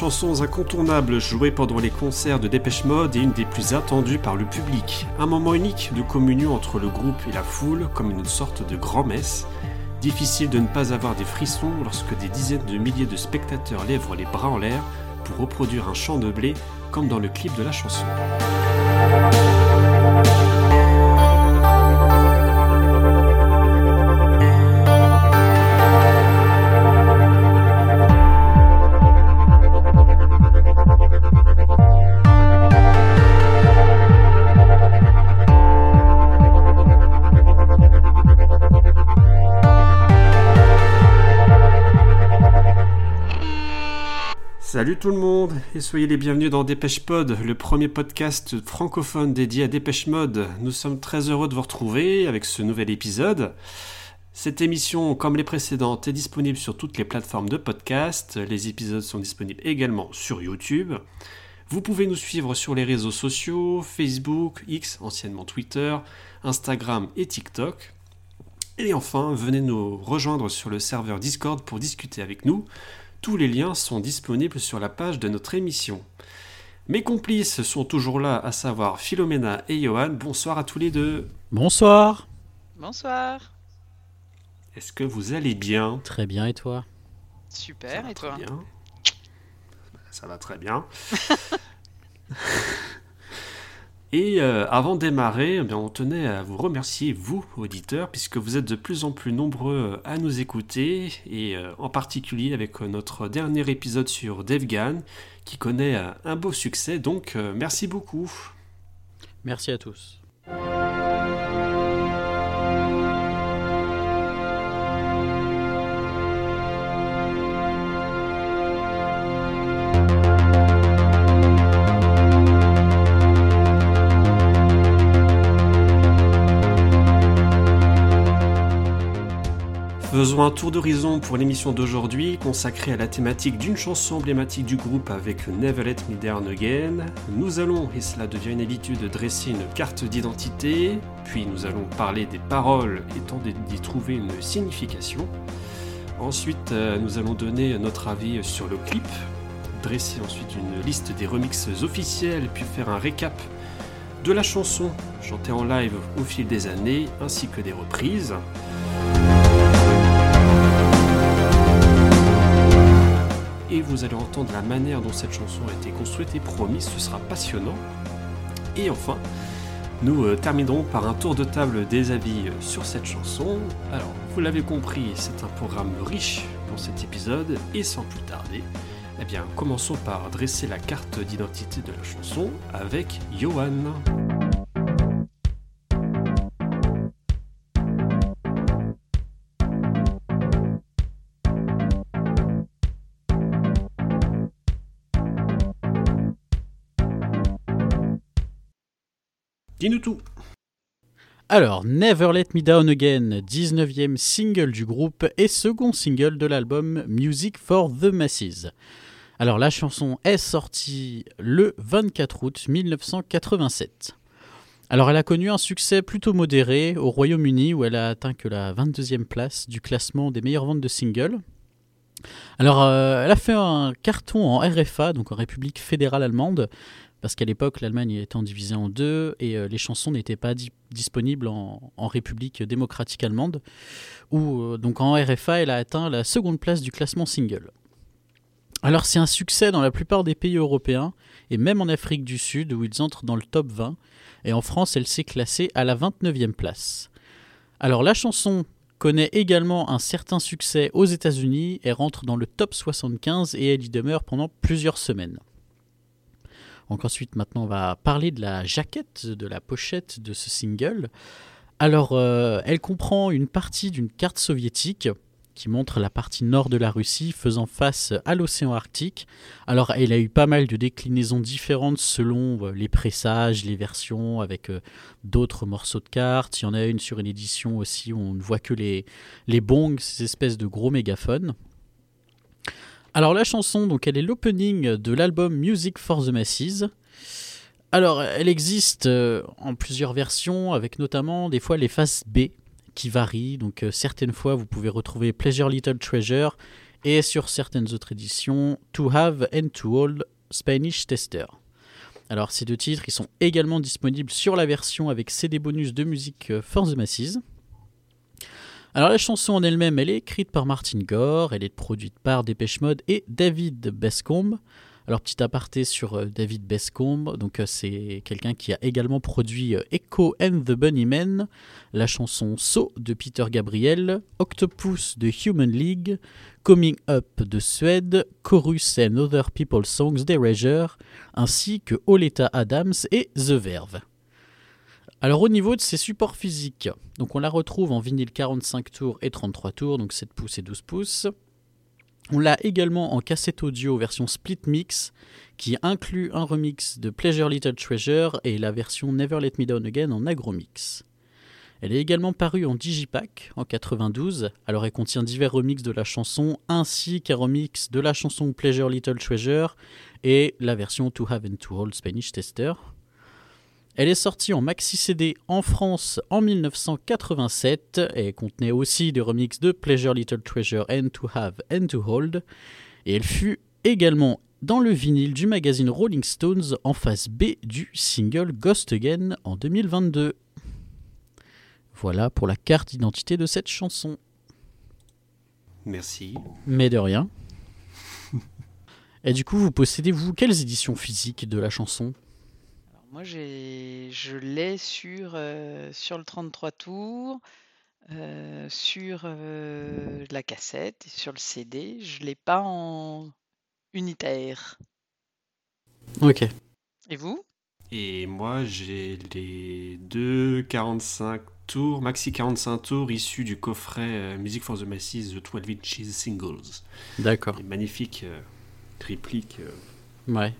Chansons incontournables jouées pendant les concerts de Dépêche Mode et une des plus attendues par le public. Un moment unique de communion entre le groupe et la foule, comme une sorte de grand-messe. Difficile de ne pas avoir des frissons lorsque des dizaines de milliers de spectateurs lèvent les bras en l'air pour reproduire un champ de blé comme dans le clip de la chanson. Salut tout le monde et soyez les bienvenus dans Dépêche Pod, le premier podcast francophone dédié à Dépêche Mode. Nous sommes très heureux de vous retrouver avec ce nouvel épisode. Cette émission, comme les précédentes, est disponible sur toutes les plateformes de podcast. Les épisodes sont disponibles également sur YouTube. Vous pouvez nous suivre sur les réseaux sociaux, Facebook, X, anciennement Twitter, Instagram et TikTok. Et enfin, venez nous rejoindre sur le serveur Discord pour discuter avec nous. Tous les liens sont disponibles sur la page de notre émission. Mes complices sont toujours là, à savoir Philomena et Johan. Bonsoir à tous les deux. Bonsoir. Bonsoir. Est-ce que vous allez bien? Très bien, et toi? Super, et toi? bien. Ça va très bien. Et euh, avant de démarrer, eh on tenait à vous remercier, vous, auditeurs, puisque vous êtes de plus en plus nombreux à nous écouter, et euh, en particulier avec notre dernier épisode sur Devgan, qui connaît euh, un beau succès, donc merci beaucoup. Merci à tous. Faisons un tour d'horizon pour l'émission d'aujourd'hui consacrée à la thématique d'une chanson emblématique du groupe avec Never Let Me Down Again. Nous allons, et cela devient une habitude, dresser une carte d'identité, puis nous allons parler des paroles et tenter d'y trouver une signification. Ensuite, euh, nous allons donner notre avis sur le clip, dresser ensuite une liste des remixes officiels, puis faire un récap de la chanson chantée en live au fil des années, ainsi que des reprises. Vous allez entendre la manière dont cette chanson a été construite et promis, ce sera passionnant. Et enfin, nous euh, terminerons par un tour de table des avis euh, sur cette chanson. Alors, vous l'avez compris, c'est un programme riche pour cet épisode, et sans plus tarder, eh bien, commençons par dresser la carte d'identité de la chanson avec Johan. Dis-nous tout. Alors, Never Let Me Down Again, 19e single du groupe et second single de l'album Music for the Masses. Alors, la chanson est sortie le 24 août 1987. Alors, elle a connu un succès plutôt modéré au Royaume-Uni où elle a atteint que la 22e place du classement des meilleures ventes de singles. Alors, euh, elle a fait un carton en RFA, donc en République fédérale allemande, parce qu'à l'époque, l'Allemagne étant divisée en deux et euh, les chansons n'étaient pas disponibles en, République démocratique allemande, où euh, donc en RFA, elle a atteint la seconde place du classement single. Alors c'est un succès dans la plupart des pays européens, et même en Afrique du Sud, où ils entrent dans le top 20, et en France, elle s'est classée à la 29e place. Alors la chanson connaît également un certain succès aux États-Unis et rentre dans le top 75 et elle y demeure pendant plusieurs semaines. Ensuite, maintenant, on va parler de la jaquette, de la pochette de ce single. Alors, euh, elle comprend une partie d'une carte soviétique qui montre la partie nord de la Russie faisant face à l'océan Arctique. Alors, elle a eu pas mal de déclinaisons différentes selon euh, les pressages, les versions, avec euh, d'autres morceaux de cartes. Il y en a une sur une édition aussi où on ne voit que les, les bongs, ces espèces de gros mégaphones. Alors la chanson, donc elle est l'opening de l'album Music for the Masses. Alors elle existe euh, en plusieurs versions, avec notamment des fois les faces B qui varient. Donc euh, certaines fois vous pouvez retrouver Pleasure Little Treasure et sur certaines autres éditions To Have and To Hold Spanish Tester. Alors ces deux titres, ils sont également disponibles sur la version avec CD bonus de musique euh, For the Masses. Alors la chanson en elle-même, elle est écrite par Martin Gore, elle est produite par Dépêche Mode et David Bescombe. Alors petit aparté sur euh, David Bescombe, donc euh, c'est quelqu'un qui a également produit euh, Echo and the Bunnymen, la chanson So de Peter Gabriel, Octopus de Human League, Coming Up de Suède, Chorus and Other People's Songs d'Erasure, ainsi que Oleta Adams et The Verve. Alors au niveau de ses supports physiques, donc on la retrouve en vinyle 45 tours et 33 tours, donc 7 pouces et 12 pouces. On l'a également en cassette audio version split mix qui inclut un remix de Pleasure Little Treasure et la version Never Let Me Down Again en agromix. Elle est également parue en digipack en 92, alors elle contient divers remixes de la chanson ainsi qu'un remix de la chanson Pleasure Little Treasure et la version To Have and To Hold Spanish Tester. Elle est sortie en maxi CD en France en 1987 et contenait aussi des remixes de Pleasure Little Treasure and To Have and To Hold. Et elle fut également dans le vinyle du magazine Rolling Stones en face B du single Ghost Again en 2022. Voilà pour la carte d'identité de cette chanson. Merci. Mais de rien. Et du coup, vous possédez, vous, quelles éditions physiques de la chanson? Moi, j'ai, je l'ai sur, euh, sur le 33 tours, euh, sur euh, la cassette et sur le CD. Je l'ai pas en unitaire. Ok. Et vous? Et moi, j'ai les deux 45 tours, maxi 45 tours issus du coffret euh, Music for the Masses The 12 Inches Singles. D'accord. Euh, répliques. euh, Ouais.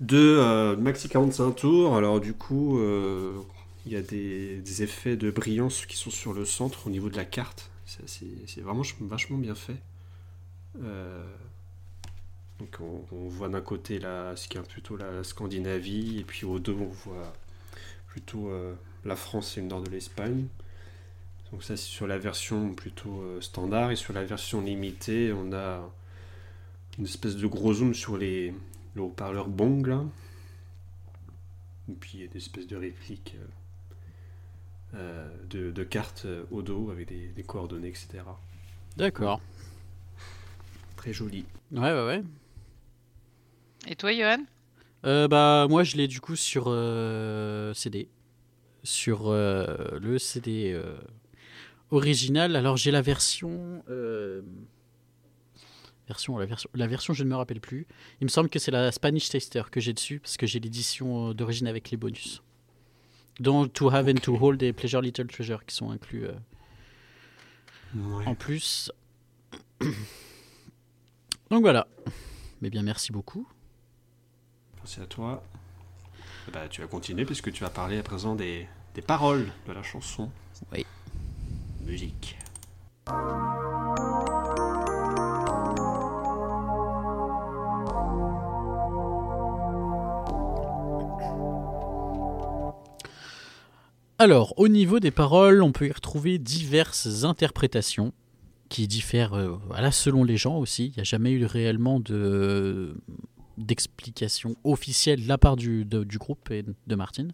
De euh, maxi 45 tours. Alors du coup, euh, il y a des, effets de brillance qui sont sur le centre au niveau de la carte. C'est vraiment ch- vachement bien fait. Euh, donc on, voit d'un côté là, ce qui est plutôt la Scandinavie, et puis au dos on voit plutôt la France et le nord de l'Espagne. Donc ça c'est sur la version plutôt standard, et sur la version limitée on a une espèce de gros zoom sur les, le haut-parleur Bong là. Et puis il y a des espèces de répliques euh, euh, de, de cartes euh, au dos avec des, des coordonnées, etc. D'accord. Très joli. Ouais, ouais, ouais. Et toi, Johan? Euh, bah, moi, je l'ai du coup sur euh, CD. Sur euh, le CD euh, original. Alors, j'ai la version. Version, la version. La version, je ne me rappelle plus. Il me semble que c'est la Spanish Taster que j'ai dessus, parce que j'ai l'édition euh, d'origine avec les bonus. Dont To Have and To. Hold et Pleasure Little Treasure qui sont inclus euh, Ouais. en plus. Donc voilà. Mais bien, merci beaucoup. Merci à toi. Eh Bah, tu vas continuer puisque tu vas parler à présent des, des paroles de la chanson. Oui. Musique. Alors, au niveau des paroles, on peut y retrouver diverses interprétations qui diffèrent euh, voilà, selon les gens aussi. Il n'y a jamais eu réellement de d'explication officielle de la part du, groupe et de Martin.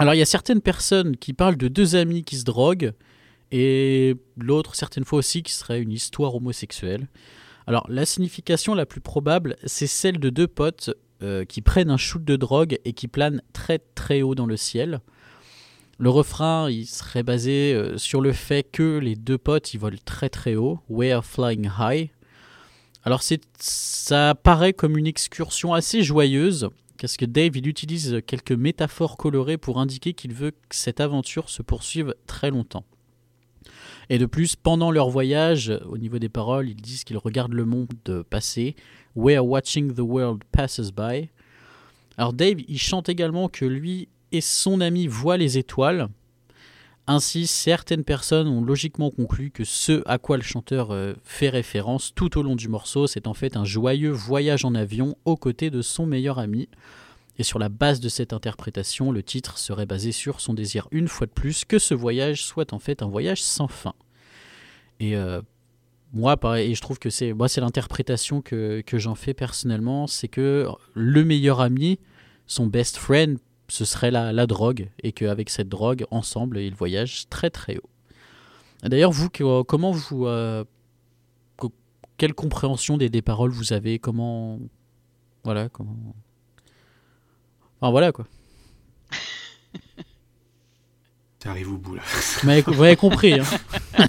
Alors, il y a certaines personnes qui parlent de deux amis qui se droguent et l'autre, certaines fois aussi, qui serait une histoire homosexuelle. Alors, la signification la plus probable, c'est celle de deux potes euh, qui prennent un shoot de drogue et qui planent très très haut dans le ciel. Le refrain, serait basé euh, sur le fait que les deux potes, volent très très haut. We are flying high. Alors ça paraît comme une excursion assez joyeuse, parce que Dave, il utilise quelques métaphores colorées pour indiquer qu'il veut que cette aventure se poursuive très longtemps. Et de plus, pendant leur voyage, au niveau des paroles, ils disent qu'ils regardent le monde passer. We are watching the world passes by. Alors Dave, il chante également que lui et son ami voient les étoiles. Ainsi, certaines personnes ont logiquement conclu que ce à quoi le chanteur euh, fait référence tout au long du morceau, c'est en fait un joyeux voyage en avion aux côtés de son meilleur ami. Et sur la base de cette interprétation, le titre serait basé sur son désir une fois de plus que ce voyage soit en fait un voyage sans fin. Et euh, moi, pareil, et je trouve que c'est moi, c'est l'interprétation que, que j'en fais personnellement, c'est que le meilleur ami, son best friend, ce serait la, la drogue, et qu'avec cette drogue, ensemble, ils voyagent très très haut. D'ailleurs, vous, que- comment vous, euh, quelle compréhension des, des paroles vous avez? Comment, voilà, comment, enfin voilà quoi. T'arrives au bout là. Vous m'avez compris. Hein.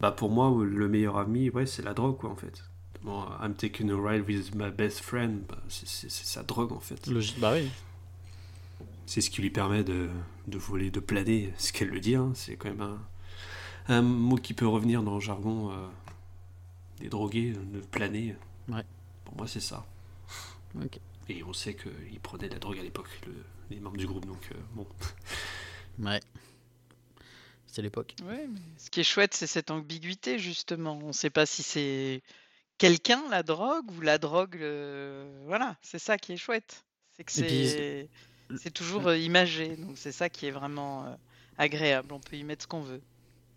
Bah pour moi, le meilleur ami, ouais, c'est la drogue quoi en fait. Bon, I'm taking a ride with my best friend, bah, c'est sa drogue en fait. Logique, bah oui. C'est ce qui lui permet de, de voler, de planer, ce qu'elle le dit. hein. C'est quand même un, un mot qui peut revenir dans le jargon euh, des drogués, de planer. Ouais. Pour moi, c'est ça. Et on sait qu'ils prenaient de la drogue à l'époque, le- les membres du groupe, donc euh, bon. Ouais. C'était l'époque. Ouais, mais ce qui est chouette, c'est cette ambiguïté, justement. On ne sait pas si c'est quelqu'un, la drogue, ou la drogue. le- Voilà, c'est ça qui est chouette. C'est que c'est c'est toujours euh, imagé. Donc, c'est ça qui est vraiment euh, agréable. On peut y mettre ce qu'on veut.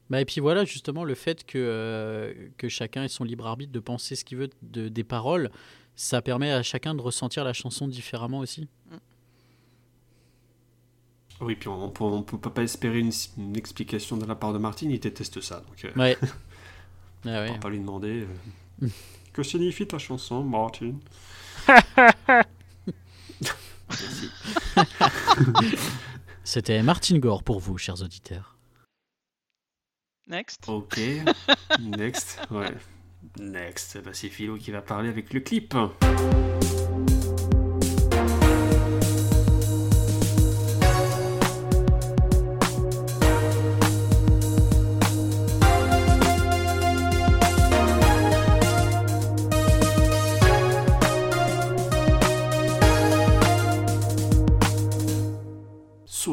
Bah, et puis voilà, justement, le fait que, euh, que chacun ait son libre arbitre de penser ce qu'il veut de, des paroles, ça permet à chacun de ressentir la chanson différemment aussi. Oui, puis on peut, on peut pas espérer une, une explication de la part de Martine, il déteste ça. Donc, euh, Ouais. Ah on ouais. va pas lui demander. euh, que signifie ta chanson, Martine Merci. C'était Martin Gore pour vous, chers auditeurs. Next. Ok, next, ouais. Next, bah, c'est Philo qui va parler avec le clip.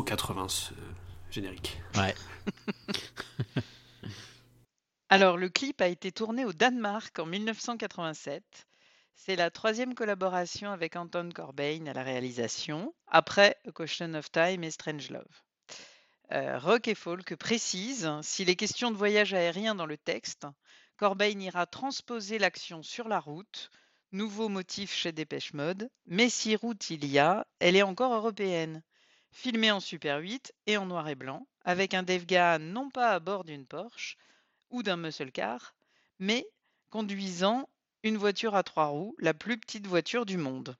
80 ce générique. Ouais. Alors, le clip a été tourné au Danemark en 1987. C'est la troisième collaboration avec Anton Corbijn à la réalisation, après A Question of Time et Strange Love. Euh, Rock et Folk précise s'il est question de voyage aérien dans le texte, Corbijn ira transposer l'action sur la route, nouveau motif chez Dépêche Mode, mais si route il y a, elle est encore européenne. Filmée en Super 8 et en noir et blanc, avec un Gahan non pas à bord d'une Porsche, ou d'un muscle car, mais conduisant une voiture à trois roues, la plus petite voiture du monde.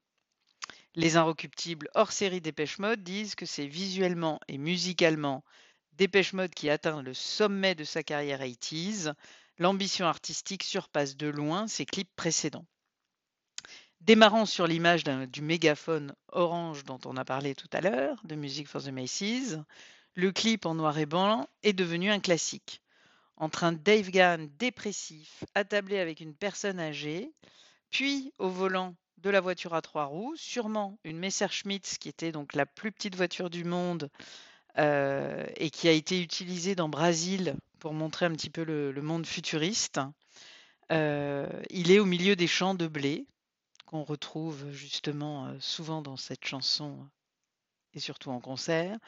Les inrecuptibles hors série Dépêche Mode disent que c'est visuellement et musicalement Dépêche Mode qui atteint le sommet de sa carrière 80s. L'ambition artistique surpasse de loin ses clips précédents. Démarrant sur l'image du mégaphone orange dont on a parlé tout à l'heure, de Music for the Macy's, le clip en noir et blanc est devenu un classique entre un Dave Gahan dépressif attablé avec une personne âgée, puis au volant de la voiture à trois roues, sûrement une Messerschmitt qui était donc la plus petite voiture du monde euh, et qui a été utilisée dans Brésil pour montrer un petit peu le, le monde futuriste. Euh, il est au milieu des champs de blé qu'on retrouve justement euh, souvent dans cette chanson et surtout en concert.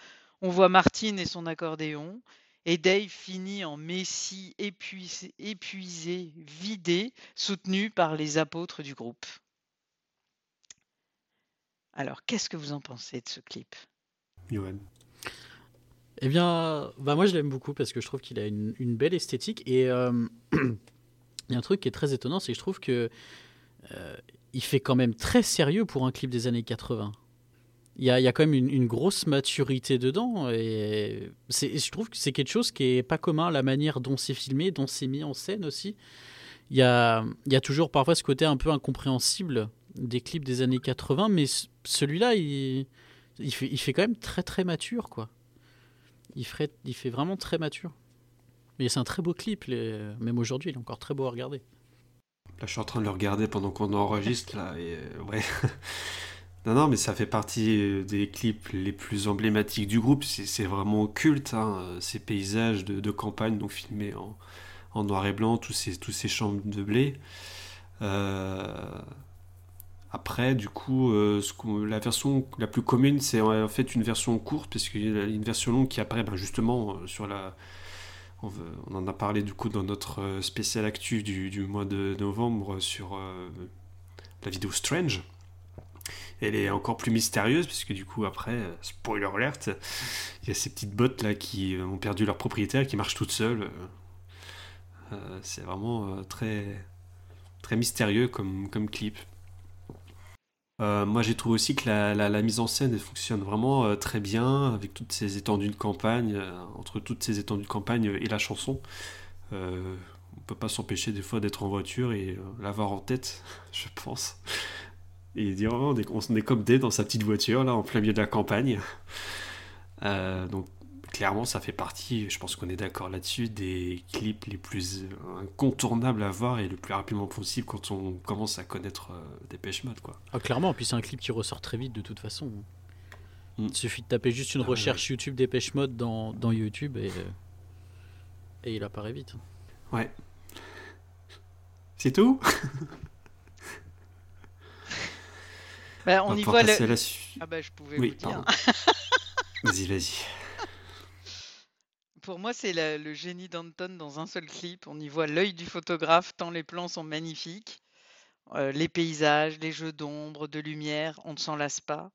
On voit Martine et son accordéon. Et Dave finit en messie épuisé, épuisé, vidé, soutenu par les apôtres du groupe. Alors, qu'est-ce que vous en pensez de ce clip? Johan. Eh bien, bah moi je l'aime beaucoup parce que je trouve qu'il a une, une belle esthétique et euh, il y a un truc qui est très étonnant, c'est que je trouve que euh, il fait quand même très sérieux pour un clip des années 80. Il y a, quand même une, grosse maturité dedans et je trouve que c'est quelque chose qui est pas commun, la manière dont c'est filmé, dont c'est mis en scène aussi. Il y a, toujours parfois ce côté un peu incompréhensible des clips des années 80, mais ce- celui-là, il, fait, quand même très très mature quoi. Il, fait vraiment très mature. Mais c'est un très beau clip, même aujourd'hui, il est encore très beau à regarder. Là, je suis en train de le regarder pendant qu'on enregistre, là, et euh, ouais. non, non, mais ça fait partie euh, des clips les plus emblématiques du groupe. C'est vraiment culte, hein, euh, ces paysages de, campagne, donc filmés en, noir et blanc, tous ces, tous ces champs de blé. Après, du coup, la version la plus commune, c'est en fait une version courte, parce qu'il y a une version longue qui apparaît ben, justement sur la, on, en a parlé du coup dans notre spécial actu du, mois de novembre sur la vidéo Strange. Elle est encore plus mystérieuse, puisque du coup, après, spoiler alert, il y a ces petites bottes là qui ont perdu leur propriétaire, qui marchent toutes seules. c'est vraiment très, mystérieux comme clip. Euh, moi, j'ai trouvé aussi que la, mise en scène fonctionne vraiment euh, très bien avec toutes ces étendues de campagne, euh, entre toutes ces étendues de campagne et la chanson. on peut pas s'empêcher des fois d'être en voiture et l'avoir en tête, je pense. Et dire, oh, on, est, on est comme des dans sa petite voiture, là, en plein milieu de la campagne. donc, clairement, ça fait partie, je pense qu'on est d'accord là-dessus, des clips les plus incontournables à voir et le plus rapidement possible quand on commence à connaître euh, des pêche Mode. Quoi. Ah, clairement, puis c'est un clip qui ressort très vite de toute façon. Mm. Il suffit de taper juste une ah, recherche YouTube Dépêche Mode dans, dans YouTube et, euh, et il apparaît vite. Ouais. C'est tout? Bah, on, y voit le... Ah bah je pouvais oui, vous dire. vas-y, vas-y. Pour moi, c'est le génie d'Anton dans un seul clip. On y voit l'œil du photographe, tant les plans sont magnifiques. Euh, les paysages, les jeux d'ombre, de lumière, on ne s'en lasse pas.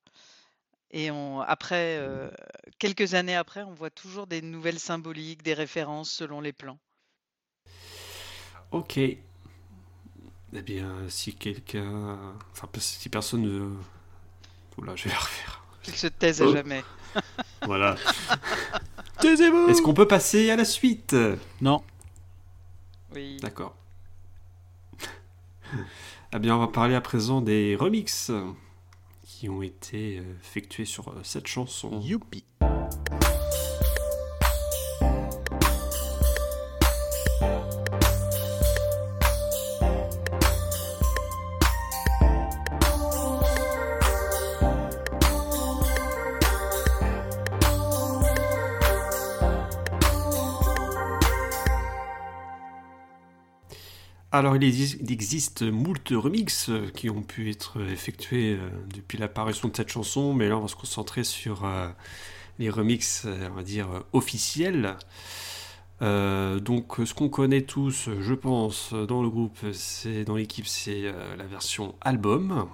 Et on, après, euh, quelques années après, on voit toujours des nouvelles symboliques, des références selon les plans. Ok. Eh bien, si quelqu'un. Enfin, si personne ne. Oula, je vais la refaire. Il se taise à oh. jamais. voilà. Est-ce qu'on peut passer à la suite? Non. Oui. D'accord. eh bien, on va parler à présent des remixes qui ont été euh, effectués sur euh, cette chanson. Youpi. Alors, il existe moult remixes euh, qui ont pu être effectués euh, depuis l'apparition de cette chanson, mais là, on va se concentrer sur euh, les remixes, on va dire, officiels. donc, ce qu'on connaît tous, je pense, dans le groupe, c'est dans l'équipe, c'est la version album.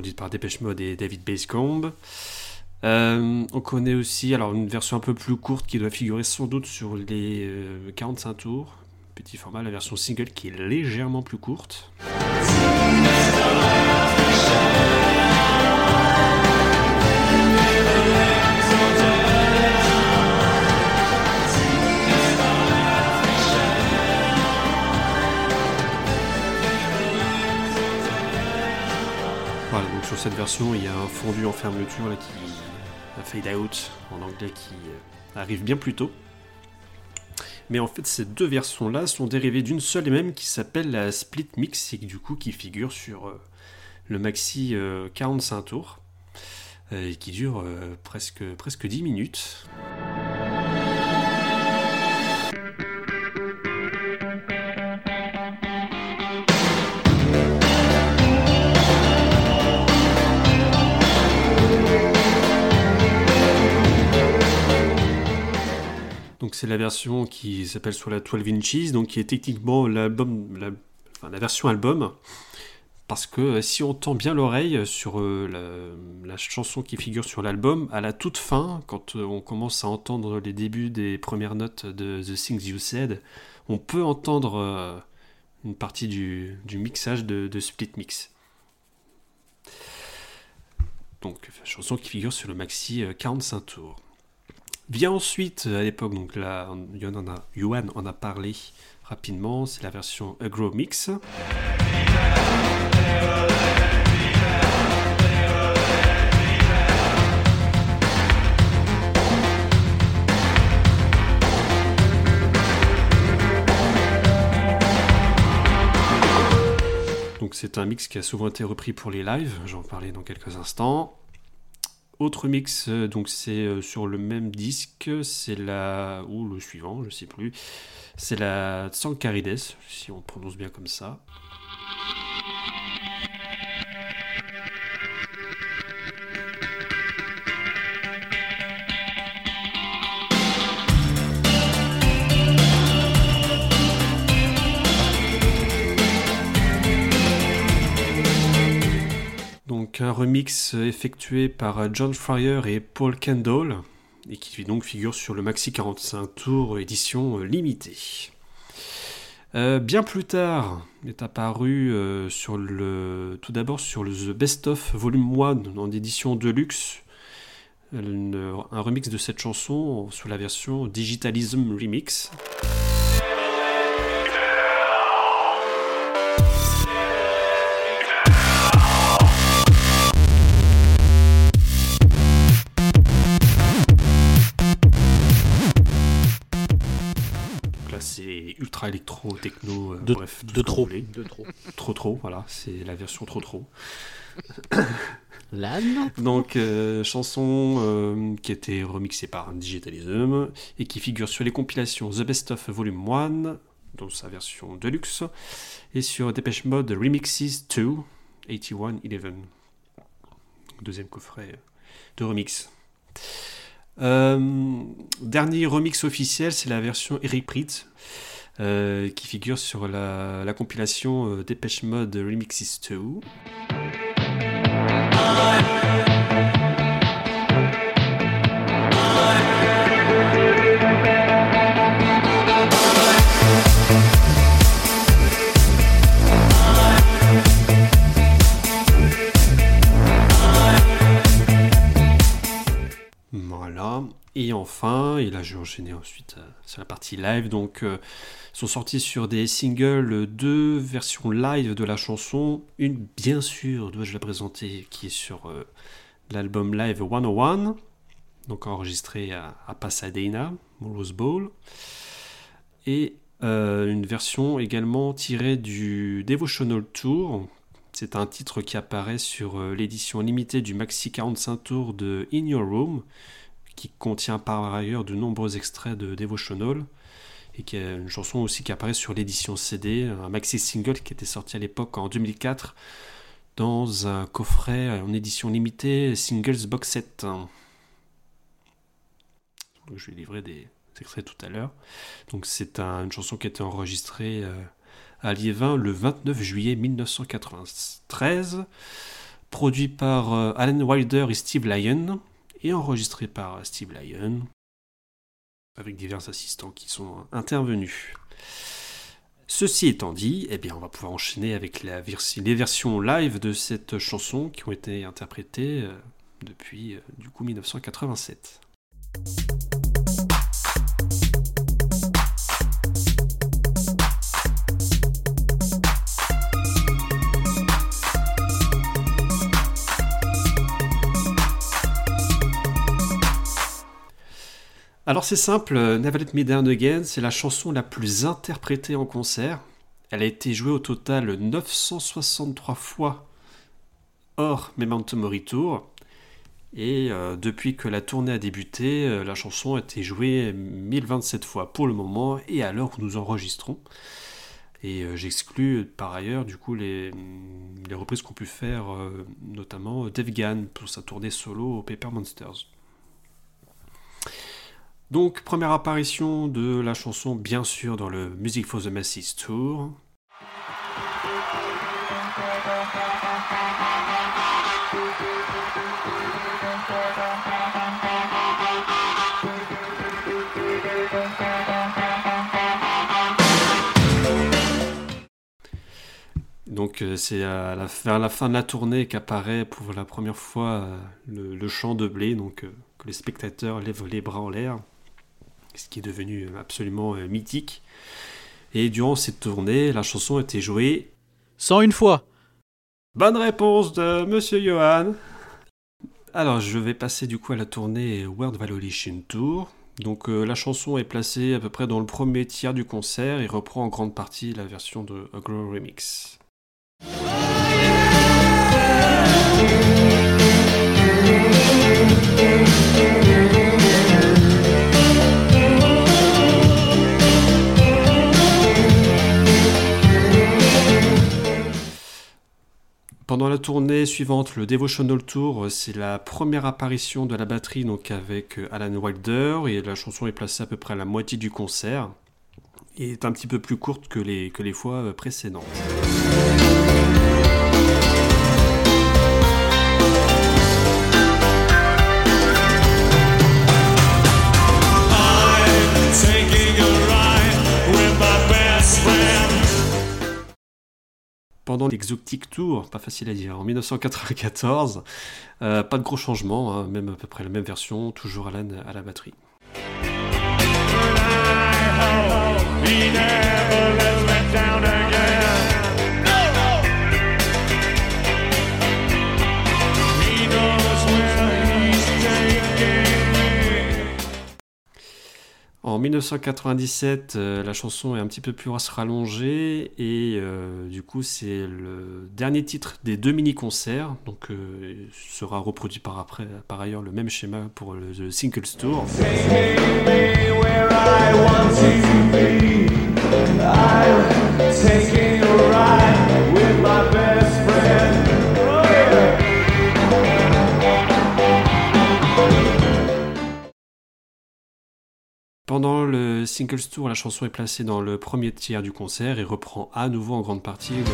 Produite par Dépêche Mode et David Basecomb. Euh, on connaît aussi alors une version un peu plus courte qui doit figurer sans doute sur les 45 euh, tours. Petit format, la version single qui est légèrement plus courte. Sur cette version, il y a un fondu en fermeture là, qui un fade out en anglais qui euh, arrive bien plus tôt. Mais en fait, ces deux versions-là sont dérivées d'une seule et même qui s'appelle la Split Mix et du coup qui figure sur euh, le maxi 45 euh, tours et qui dure presque, presque 10 minutes. C'est la version qui s'appelle sur la 12 inches, donc qui est techniquement l'album, la, version album. Parce que euh, si on tend bien l'oreille sur euh, la, chanson qui figure sur l'album, à la toute fin, quand euh, on commence à entendre les débuts des premières notes de The Things You Said, on peut entendre une partie du, mixage de, de, Split Mix. Donc, chanson qui figure sur le maxi 45 tours. Vient ensuite, à l'époque, donc là, Yuan en a, Yuan en a parlé rapidement, c'est la version Agro Mix. Donc c'est un mix qui a souvent été repris pour les lives, j'en parlais dans quelques instants. Autre mix, donc c'est sur le même disque, c'est la. ou le suivant, je sais plus. C'est la Sankarides, si on prononce bien comme ça. Un remix effectué par John Fryer et Paul Kendall, et qui donc figure sur le Maxi 45 tours édition limitée. Euh, bien plus tard est apparu euh, sur le, tout d'abord sur le The Best of Volume 1 en édition deluxe, un remix de cette chanson sous la version Digitalism Remix. Ultra électro, techno, euh, de, bref, de trop. de trop. Trop trop, voilà, c'est la version trop trop. L'âne Donc, euh, chanson euh, qui a été remixée par Digitalism et qui figure sur les compilations The Best of Volume 1, dans sa version deluxe, et sur Dépêche Mode Remixes 2, 8111. Deuxième coffret de remix. dernier remix officiel, c'est la version Eric Pritz, euh, qui figure sur la, la compilation euh, Dépêche Mode Remixes 2. Voilà. Et enfin, et là je vais enchaîner ensuite euh, sur la partie live, donc sont sortis sur des singles, deux versions live de la chanson. Une, bien sûr, dois-je la présenter, qui est sur euh, l'album Live 101, donc enregistré à, Pasadena, Rose Bowl. Et euh, une version également tirée du Devotional Tour. C'est un titre qui apparaît sur euh, l'édition limitée du Maxi 45 Tours de In Your Room, qui contient par ailleurs de nombreux extraits de Devotional et qui est une chanson aussi qui apparaît sur l'édition CD, un maxi single qui était sorti à l'époque en 2004 dans un coffret en édition limitée Singles Box Set. je vais livrer des extraits tout à l'heure. Donc c'est une chanson qui a été enregistrée euh, à Liévin le 29 juillet 1993, produit par euh, Alan Wilder et Steve Lyon et enregistré par Steve Lyon avec divers assistants qui sont intervenus. Ceci étant dit, eh bien, on va pouvoir enchaîner avec les versions live de cette chanson qui ont été interprétées euh, depuis euh, du coup 1987. Alors c'est simple, Never Let Me Down Again, c'est la chanson la plus interprétée en concert. Elle a été jouée au total 963 fois hors Memento Mori Tour. Et euh, depuis que la tournée a débuté, euh, la chanson a été jouée 1027 fois pour le moment et à l'heure où nous enregistrons. Et euh, j'exclus par ailleurs du coup les, les reprises qu'ont pu faire notamment Dave Gann pour sa tournée solo au Paper Monsters. Donc, première apparition de la chanson, bien sûr, dans le Music for the Masses Tour. Donc euh, c'est vers la fin de la tournée qu'apparaît pour la première fois euh, le, chant de blé, donc euh, que les spectateurs lèvent les bras en l'air ce qui est devenu absolument euh, mythique. Et durant cette tournée, la chanson a été jouée 101 fois. Bonne réponse de Monsieur Johan. Alors, je vais passer du coup à la tournée World Valolition Tour. Donc, euh, la chanson est placée à peu près dans le premier tiers du concert et reprend en grande partie la version de A Grow Remix. Pendant la tournée suivante, le Devotional Tour, c'est la première apparition de la batterie donc avec Alan Wilder et la chanson est placée à peu près à la moitié du concert et est un petit peu plus courte que les, que les fois précédentes. Pendant Tour, pas facile à dire, en 1994. Euh, pas de gros changements, hein, même à peu près la même version, toujours Alan à la batterie. En 1997, euh, la chanson est un petit peu plus rallongée et euh, du coup c'est le dernier titre des deux mini-concerts, donc euh, sera reproduit par, après, par ailleurs le même schéma pour le, le Singles Tour. Pendant le Singles Tour, la chanson est placée dans le premier tiers du concert et reprend à nouveau en grande partie le...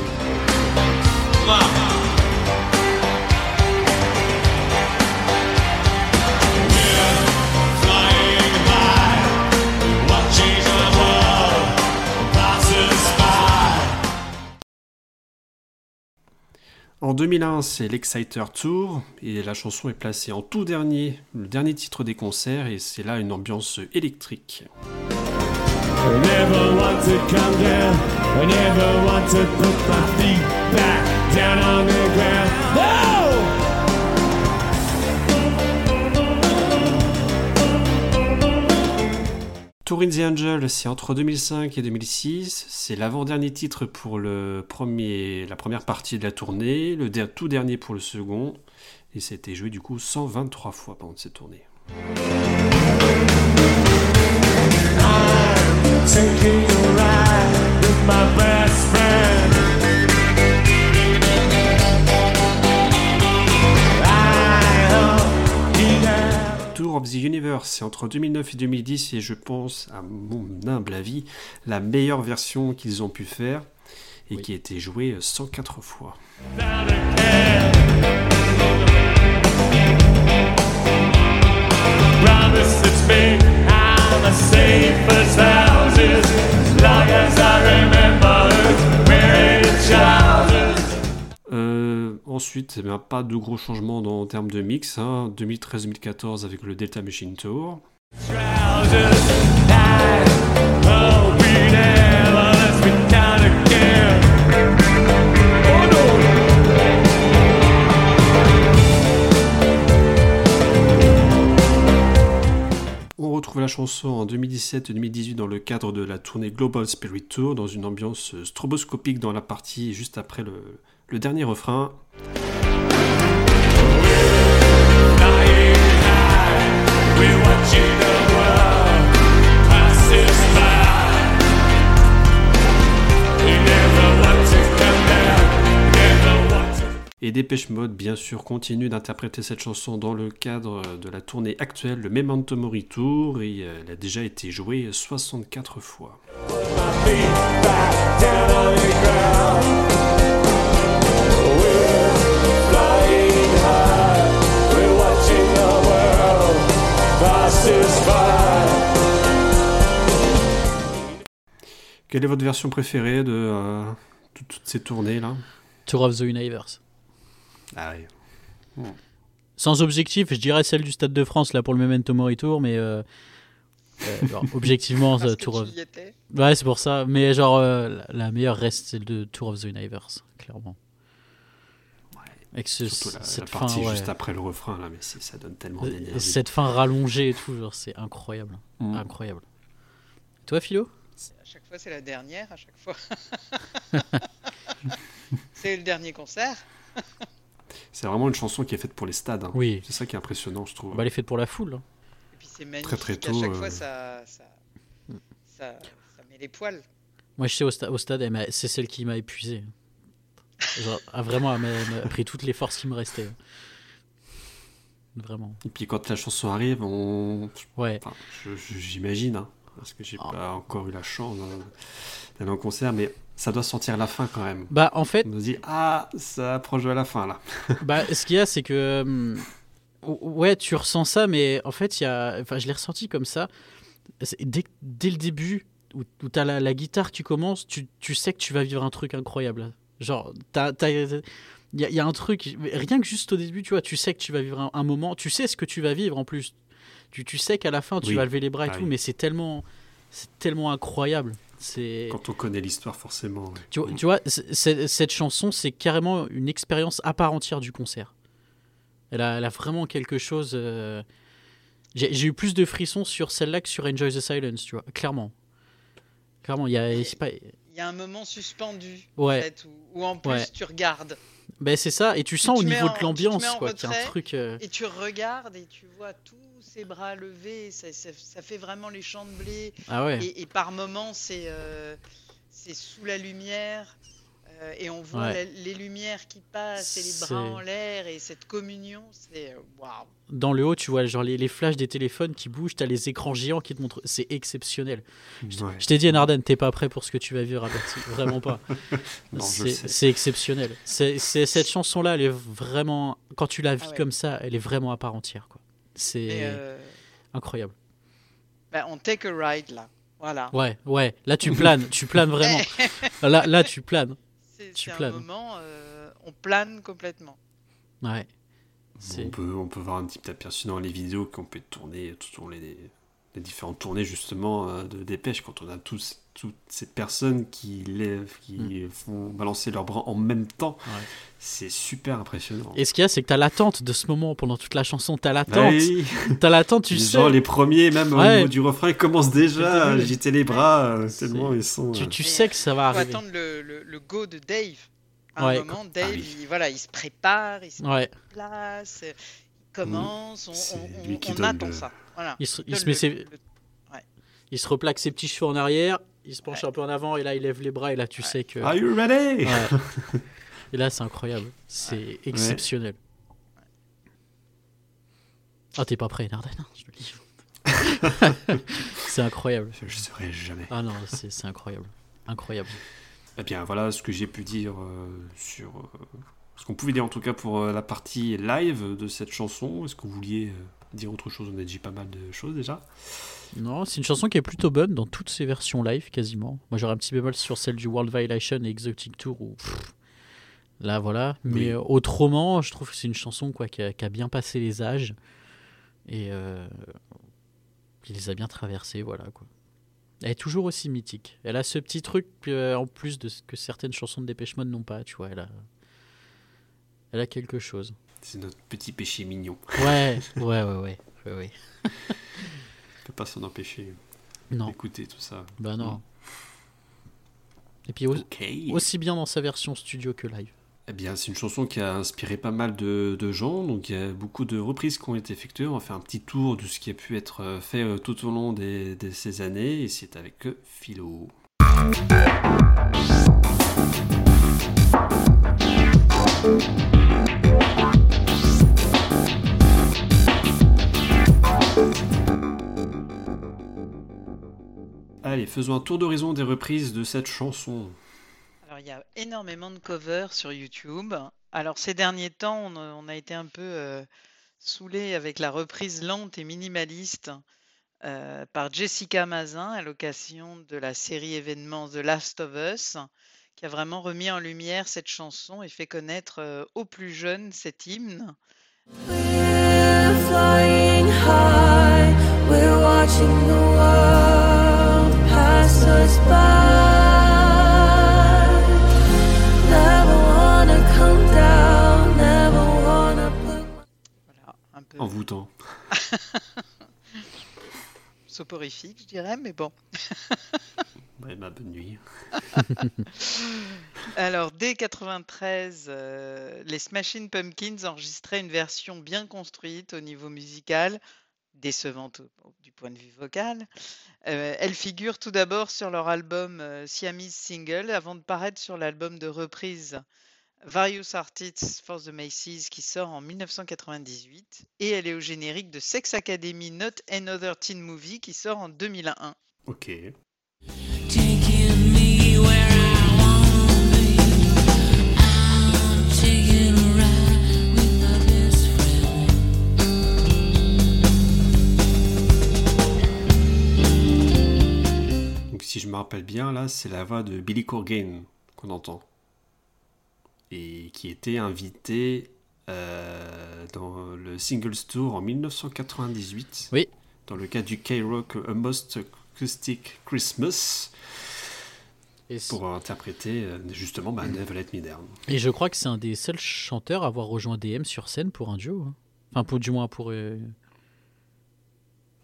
En 2001, c'est l'Exciter Tour et la chanson est placée en tout dernier, le dernier titre des concerts et c'est là une ambiance électrique. In the Angel, c'est entre 2005 et 2006. C'est l'avant-dernier titre pour le premier, la première partie de la tournée, le tout dernier pour le second. Et été joué du coup 123 fois pendant cette tournée. Tour of the Universe, c'est entre 2009 et 2010 et je pense, à mon humble avis, la meilleure version qu'ils ont pu faire et qui a été jouée 104 fois. Ensuite, eh pas de gros changements dans, en termes de mix. 2013-2014 hein. avec le Delta Machine Tour. On retrouve la chanson en 2017-2018 dans le cadre de la tournée Global Spirit Tour, dans une ambiance stroboscopique dans la partie juste après le dernier refrain. Et Dépêche Mode, bien sûr, continue d'interpréter cette chanson dans le cadre de la tournée actuelle, le Memento Mori Tour, et euh, elle a déjà été jouée 64 fois. Quelle est votre version préférée de, euh, toutes ces tournées là? Tour of the Universe. Ah oui. Sans objectif, je dirais celle du Stade de France là pour le Memento Mori Tour, mais euh, euh, objectivement, Tour of. Ouais, c'est pour ça. Mais genre la meilleure reste celle de Tour of the Universe, clairement. Avec ce, la, cette partie fin, juste après le refrain là, mais ça donne tellement d'énergie. Cette fin rallongée et tout, c'est incroyable, mm. incroyable. Toi, Philo À chaque fois, c'est la dernière. À chaque fois, c'est le dernier concert. c'est vraiment une chanson qui est faite pour les stades. Hein. Oui. C'est ça qui est impressionnant, je trouve. Bah, elle est faite pour la foule. Hein. Et puis c'est magnifique. Très très tôt. À chaque fois, euh, ça, ça, ça, ça met les poils. Moi, je sais au, au stade, c'est celle qui m'a épuisé. Genre, a vraiment même- a pris toutes les forces qui me restaient. Vraiment. Et puis quand la chanson arrive, on... Ouais. enfin, j'imagine, hein, parce que j'ai Ah. pas encore eu la chance hein, d'aller en concert, mais ça doit sentir la fin quand même. Bah, en fait, On nous dit, ah, ça approche de la fin là. Bah, ce qu'il y a, c'est que. hum, ouais, tu ressens ça, mais en fait, il y a. Enfin, je l'ai ressenti comme ça. Dès, dès le début, où, où t'as la, la guitare qui commence, tu, tu sais que tu vas vivre un truc incroyable. Genre, t'as. Il y, a- il y a un truc, rien que juste au début, tu vois, tu sais que tu vas vivre un, un moment, tu sais ce que tu vas vivre en plus. Tu, tu sais qu'à la fin, tu Oui. vas lever les bras et Ah tout, oui. mais c'est tellement, c'est tellement incroyable. C'est. Quand on connaît l'histoire, forcément. ouais. Tu vois, tu vois, c- cette chanson, c'est carrément une expérience à part entière du concert. Elle a, elle a vraiment quelque chose. euh, J'ai eu plus de frissons sur celle-là que sur Enjoy the Silence, tu vois, clairement. Clairement, il y a. pas, y a un moment suspendu, Ouais. en fait, où, où en plus Ouais. tu regardes ben c'est ça, et tu sens au niveau en- de l'ambiance, quoi, qu'il y a un truc. euh, et tu regardes et tu vois tous ses bras levés. Ça, ça- ça fait vraiment les champs de blé. Ah ouais. Et, et par moments, c'est euh, c'est sous la lumière. Euh, et on voit Ouais. la- les lumières qui passent et les bras en l'air et cette communion, c'est euh, waouh. Dans le haut, tu vois genre les, les flashs des téléphones qui bougent, t'as les écrans géants qui te montrent. C'est exceptionnel. Je, Ouais. je t'ai dit, Narden, t'es pas prêt pour ce que tu vas vivre à Bercy. Vraiment pas. C'est exceptionnel. C'est c'est- cette chanson-là, elle est vraiment. Quand tu la vis Ah ouais. comme ça, elle est vraiment à part entière. quoi. C'est euh, incroyable. bah, on take a ride là. Voilà. Ouais, ouais. Là, tu planes. tu planes vraiment. Là, là, tu planes. C'est un planes. moment, euh, on plane complètement. Ouais. On peut, on peut voir un petit aperçu dans les vidéos qu'on peut tourner tout au long les, les différentes tournées justement euh, de dépêche quand on a tous toutes ces personnes qui lèvent, qui font balancer leurs bras en même temps. Ouais. C'est super impressionnant. Et ce qu'il y a, c'est que t'as l'attente de ce moment pendant toute la chanson. T'as Bah l'attente. oui, T'as l'attente, tu les sais. gens, les premiers, même au Ouais. niveau du refrain, ils commencent déjà à agiter les bras euh, tellement ils sont. Tu, euh, tu sais que ça va arriver. attendre le, le, le go de Dave. À Ouais. un moment, Dave, Ah oui. il, voilà, il se prépare, il se met Ouais. en place, il commence, on, C'est on- lui qui on donne attend le- ça. Voilà. Il se, il Donne se met le- ses- le- il se replaque ses petits cheveux en arrière. Il se penche Ouais. un peu en avant et là, il lève les bras et là, tu sais que. Are you ready? Ouais. Et là, c'est incroyable. C'est exceptionnel. Ah, t'es pas prêt, Narden hein, Je le dis. c'est incroyable. Je, serai jamais. Ah non, c'est c'est incroyable. Incroyable. Eh bien, voilà ce que j'ai pu dire euh, sur. euh, ce qu'on pouvait dire en tout cas pour euh, la partie live de cette chanson. Est-ce que vous vouliez euh, dire autre chose? On a dit pas mal de choses déjà. Non, c'est une chanson qui est plutôt bonne dans toutes ses versions live, quasiment. Moi, j'aurais un petit bémol sur celle du World Violation et Exotic Tour où. pff, là, voilà. Mais Oui. euh, autrement, je trouve que c'est une chanson quoi, qui, a, qui a bien passé les âges. Et. Euh, qui les a bien traversés, voilà, quoi. Elle est toujours aussi mythique. Elle a ce petit truc euh, en plus de ce que certaines chansons de Dépêche Mode n'ont pas, tu vois. Elle a, elle a quelque chose. C'est notre petit péché mignon. Ouais, ouais, ouais, ouais. ouais, ouais. Peut pas s'en empêcher Non, d'écouter tout ça. bah non. Et puis aussi bien dans sa version studio que live. Eh bien, c'est une chanson qui a inspiré pas mal de, de gens. Donc, il y a beaucoup de reprises qui ont été effectuées. On va faire un petit tour de ce qui a pu être euh, fait euh, tout au long de ces années. Et c'est avec euh, Philo. Faisons un tour d'horizon des reprises de cette chanson. Alors, il y a énormément de covers sur YouTube. Alors, ces derniers temps, on a, on a été un peu euh, saoulé avec la reprise lente et minimaliste euh, par Jessica Mazin à l'occasion de la série événement The Last of Us, qui a vraiment remis en lumière cette chanson et fait connaître euh, aux plus jeunes cet hymne. We're flying high, we're watching the world Envoûtant. soporifique, je dirais, mais bon. Ouais, ma bonne nuit. Alors, dès 93, euh, les Smashing Pumpkins enregistraient une version bien construite au niveau musical, décevante du point de vue vocal. Euh, elle figure tout d'abord sur leur album euh, Siamese Single avant de paraître sur l'album de reprise Various Artists for the Macy's qui sort en 1998 et elle est au générique de Sex Academy Not Another Teen Movie qui sort en 2001. Ok. Si je me rappelle bien, là, c'est la voix de Billy Corgan qu'on entend. Et qui était invité euh, dans le Singles Tour en 1998. Oui. Dans le cadre du K-Rock A Most Acoustic Christmas. Et, Pour interpréter euh, justement bah, Never Let Me Down. et je crois que c'est un des seuls chanteurs à avoir rejoint DM sur scène pour un duo. hein. Enfin, pour, du moins pour, euh,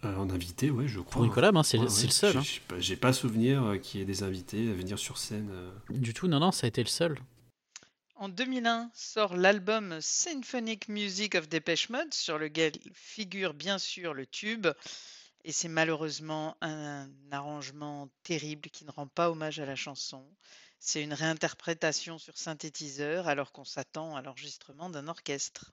Euh, en invité, ouais, je crois. pour une collab, hein, c'est Ouais, c'est ouais. le seul. J'ai- hein. J'ai pas, j'ai pas souvenir euh, qu'il y ait des invités à venir sur scène. euh. Du tout, non, non, ça a été le seul. En 2001 sort l'album Symphonic Music of Depeche Mode sur lequel figure bien sûr le tube et c'est malheureusement un arrangement terrible qui ne rend pas hommage à la chanson. C'est une réinterprétation sur synthétiseur alors qu'on s'attend à l'enregistrement d'un orchestre.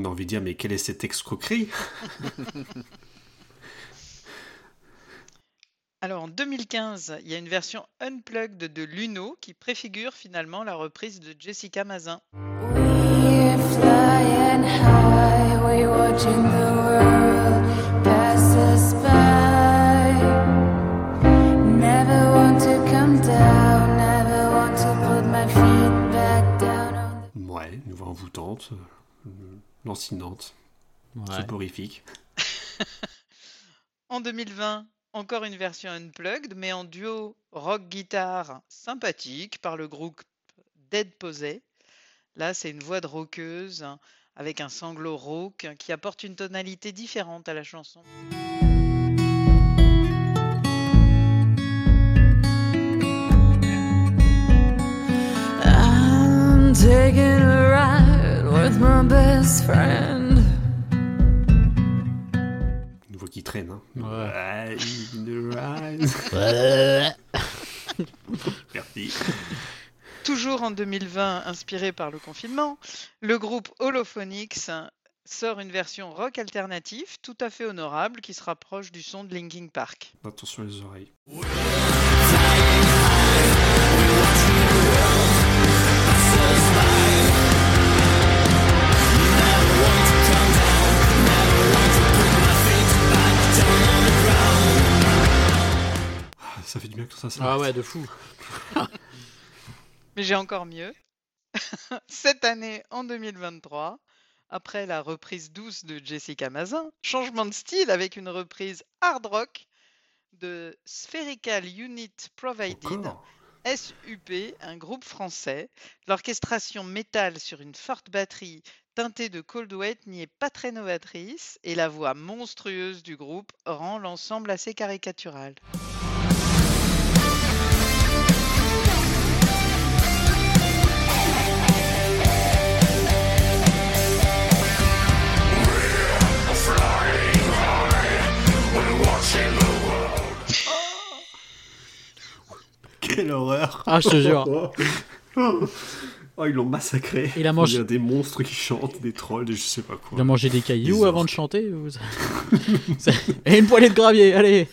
On a envie de dire, mais quelle est cette escroquerie Alors en 2015, il y a une version unplugged de Luno qui préfigure finalement la reprise de Jessica Mazin. We're flying high, we're watching the world pass us by. Never want to come down, never want to put my feet back down on the Ouais, une voix envoûtante, euh, lancinante, Ouais. soporifique. En 2020, encore une version unplugged, mais en duo rock-guitare sympathique par le groupe Dead Posey. Là, c'est une voix de rockeuse hein, avec un sanglot rauque qui apporte une tonalité différente à la chanson. I'm taking a ride with my best friend. Une voix qui traîne. Hein. Ouais. In the rise. Ouais. Merci. Toujours en 2020, inspiré par le confinement, le groupe Holophonics sort une version rock alternative tout à fait honorable qui se rapproche du son de Linkin Park. Attention les oreilles. Ça fait du bien que tout ça s'arrête. Ah ouais, de fou. Mais j'ai encore mieux. Cette année, en 2023, après la reprise douce de Jessica Mazin, changement de style avec une reprise hard rock de Spherical Unit Provided, Encore? SUP, un groupe français. L'orchestration métal sur une forte batterie teintée de cold wet n'y est pas très novatrice et la voix monstrueuse du groupe rend l'ensemble assez caricatural. Quelle horreur Ah, je te jure. Oh, ils l'ont massacré. Il a mangé- Il y a des monstres qui chantent, des trolls, des je sais pas quoi. Il a mangé des cailloux Des avant de chanter Et une poignée de gravier, allez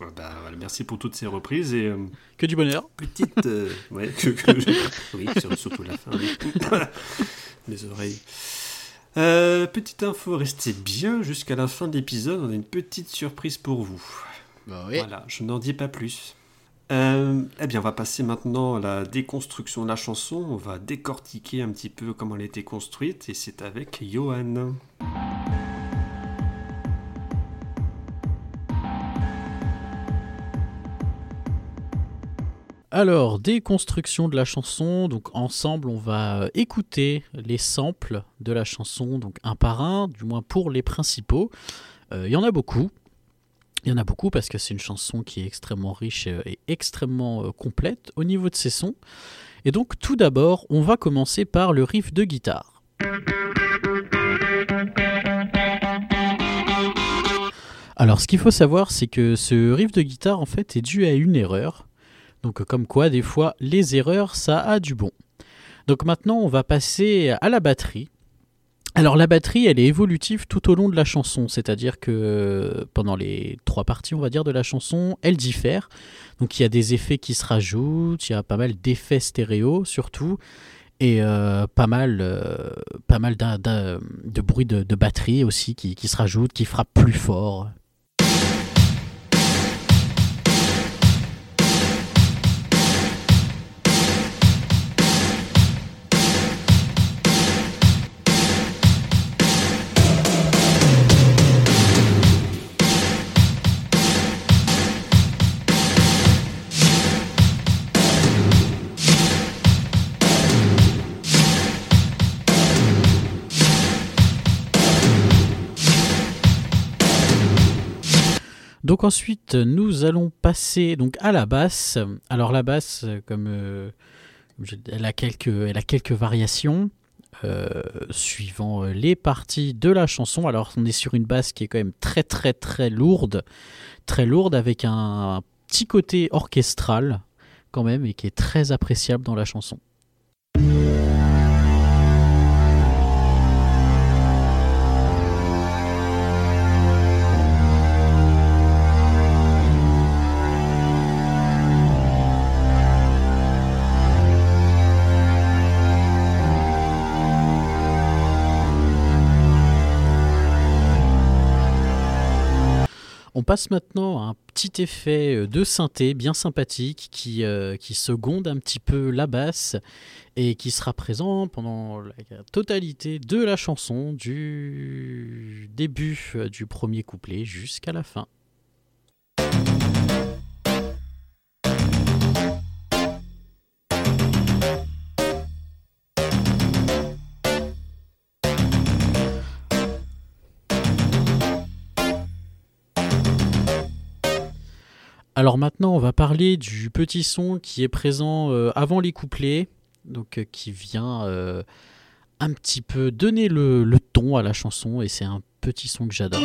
Ouais, bah, voilà, merci pour toutes ces reprises et euh, Que du bonheur. petite. euh, ouais, que- que- oui, surtout la fin. oui. Les oreilles. Euh, petite info, restez bien jusqu'à la fin de l'épisode. On a une petite surprise pour vous. Bah Voilà, je n'en dis pas plus. Euh, eh bien, on va passer maintenant à la déconstruction de la chanson. On va décortiquer un petit peu comment elle a été construite et c'est avec Johan. Alors, déconstruction de la chanson. Donc, ensemble, on va euh, écouter les samples de la chanson, donc un par un, du moins pour les principaux. Euh, Il y en a beaucoup. Il y en a beaucoup parce que c'est une chanson qui est extrêmement riche euh, et extrêmement euh, complète au niveau de ses sons. Et donc tout d'abord, on va commencer par le riff de guitare. Alors ce qu'il faut savoir, c'est que ce riff de guitare en fait est dû à une erreur. Donc comme quoi des fois les erreurs ça a du bon. Donc maintenant on va passer à la batterie. Alors la batterie elle est évolutive tout au long de la chanson, c'est-à-dire que pendant les trois parties on va dire de la chanson, elle diffère. Donc il y a des effets qui se rajoutent, il y a pas mal d'effets stéréo surtout, et euh, pas mal, euh, pas mal de bruit de, de batterie aussi qui, qui se rajoute, qui frappe plus fort. Donc ensuite, nous allons passer donc à la basse. Alors la basse, euh, comme euh, elle a quelques, variations euh, suivant les parties de la chanson. Alors on est sur une basse qui est quand même très très très lourde, très lourde avec un petit côté orchestral quand même et qui est très appréciable dans la chanson. Passe maintenant à un petit effet euh, de synthé bien sympathique qui, euh, qui seconde un petit peu la basse et qui sera présent pendant la totalité de la chanson du début euh, du premier couplet jusqu'à la fin. Alors maintenant, on va parler du petit son qui est présent euh, avant les couplets, donc euh, qui vient euh, un petit peu donner le, le ton à la chanson, et c'est un petit son que j'adore.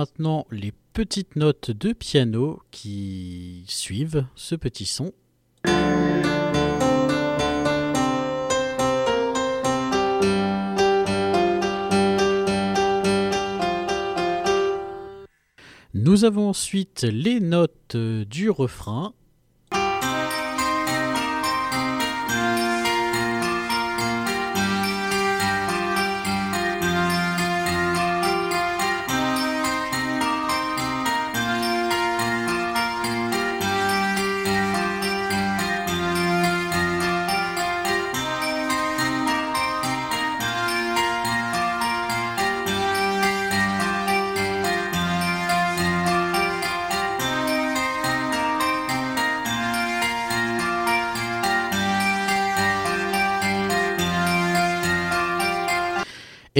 Maintenant les petites notes de piano qui suivent ce petit son. Nous avons ensuite les notes du refrain.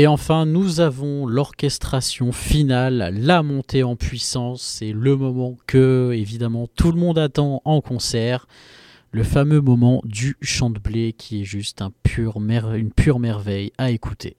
Et enfin, nous avons l'orchestration finale, la montée en puissance. C'est le moment que, évidemment, tout le monde attend en concert. Le fameux moment du chant de blé qui est juste une pure merveille à écouter.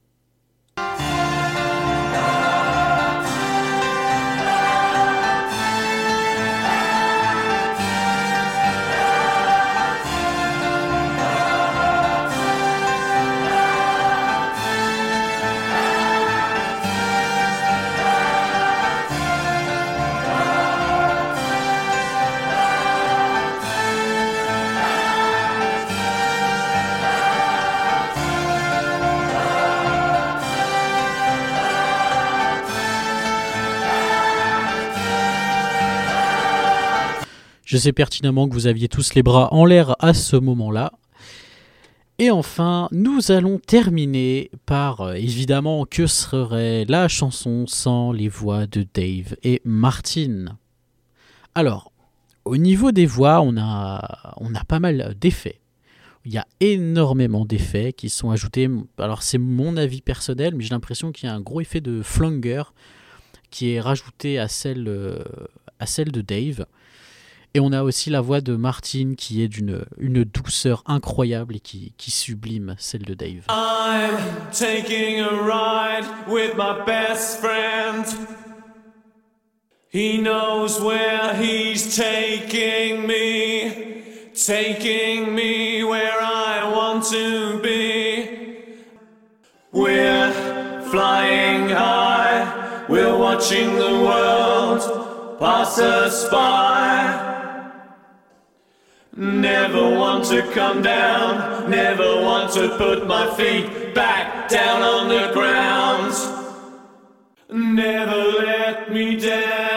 Je sais pertinemment que vous aviez tous les bras en l'air à ce moment-là. Et enfin, nous allons terminer par euh, évidemment que serait la chanson sans les voix de Dave et Martin. Alors, au niveau des voix, on a, pas mal d'effets. Il y a énormément d'effets qui sont ajoutés. Alors, c'est mon avis personnel, mais j'ai l'impression qu'il y a un gros effet de flanger qui est rajouté à celle, euh, à celle de Dave. Et on a aussi la voix de Martin qui est d'une une douceur incroyable et qui, qui sublime celle de Dave. I'm taking a ride with my best friend. He knows where he's taking me, taking me where I want to be. We're flying high, we're watching the world pass us by. Never want to come down, never want to put my feet back down on the ground. Never let me down,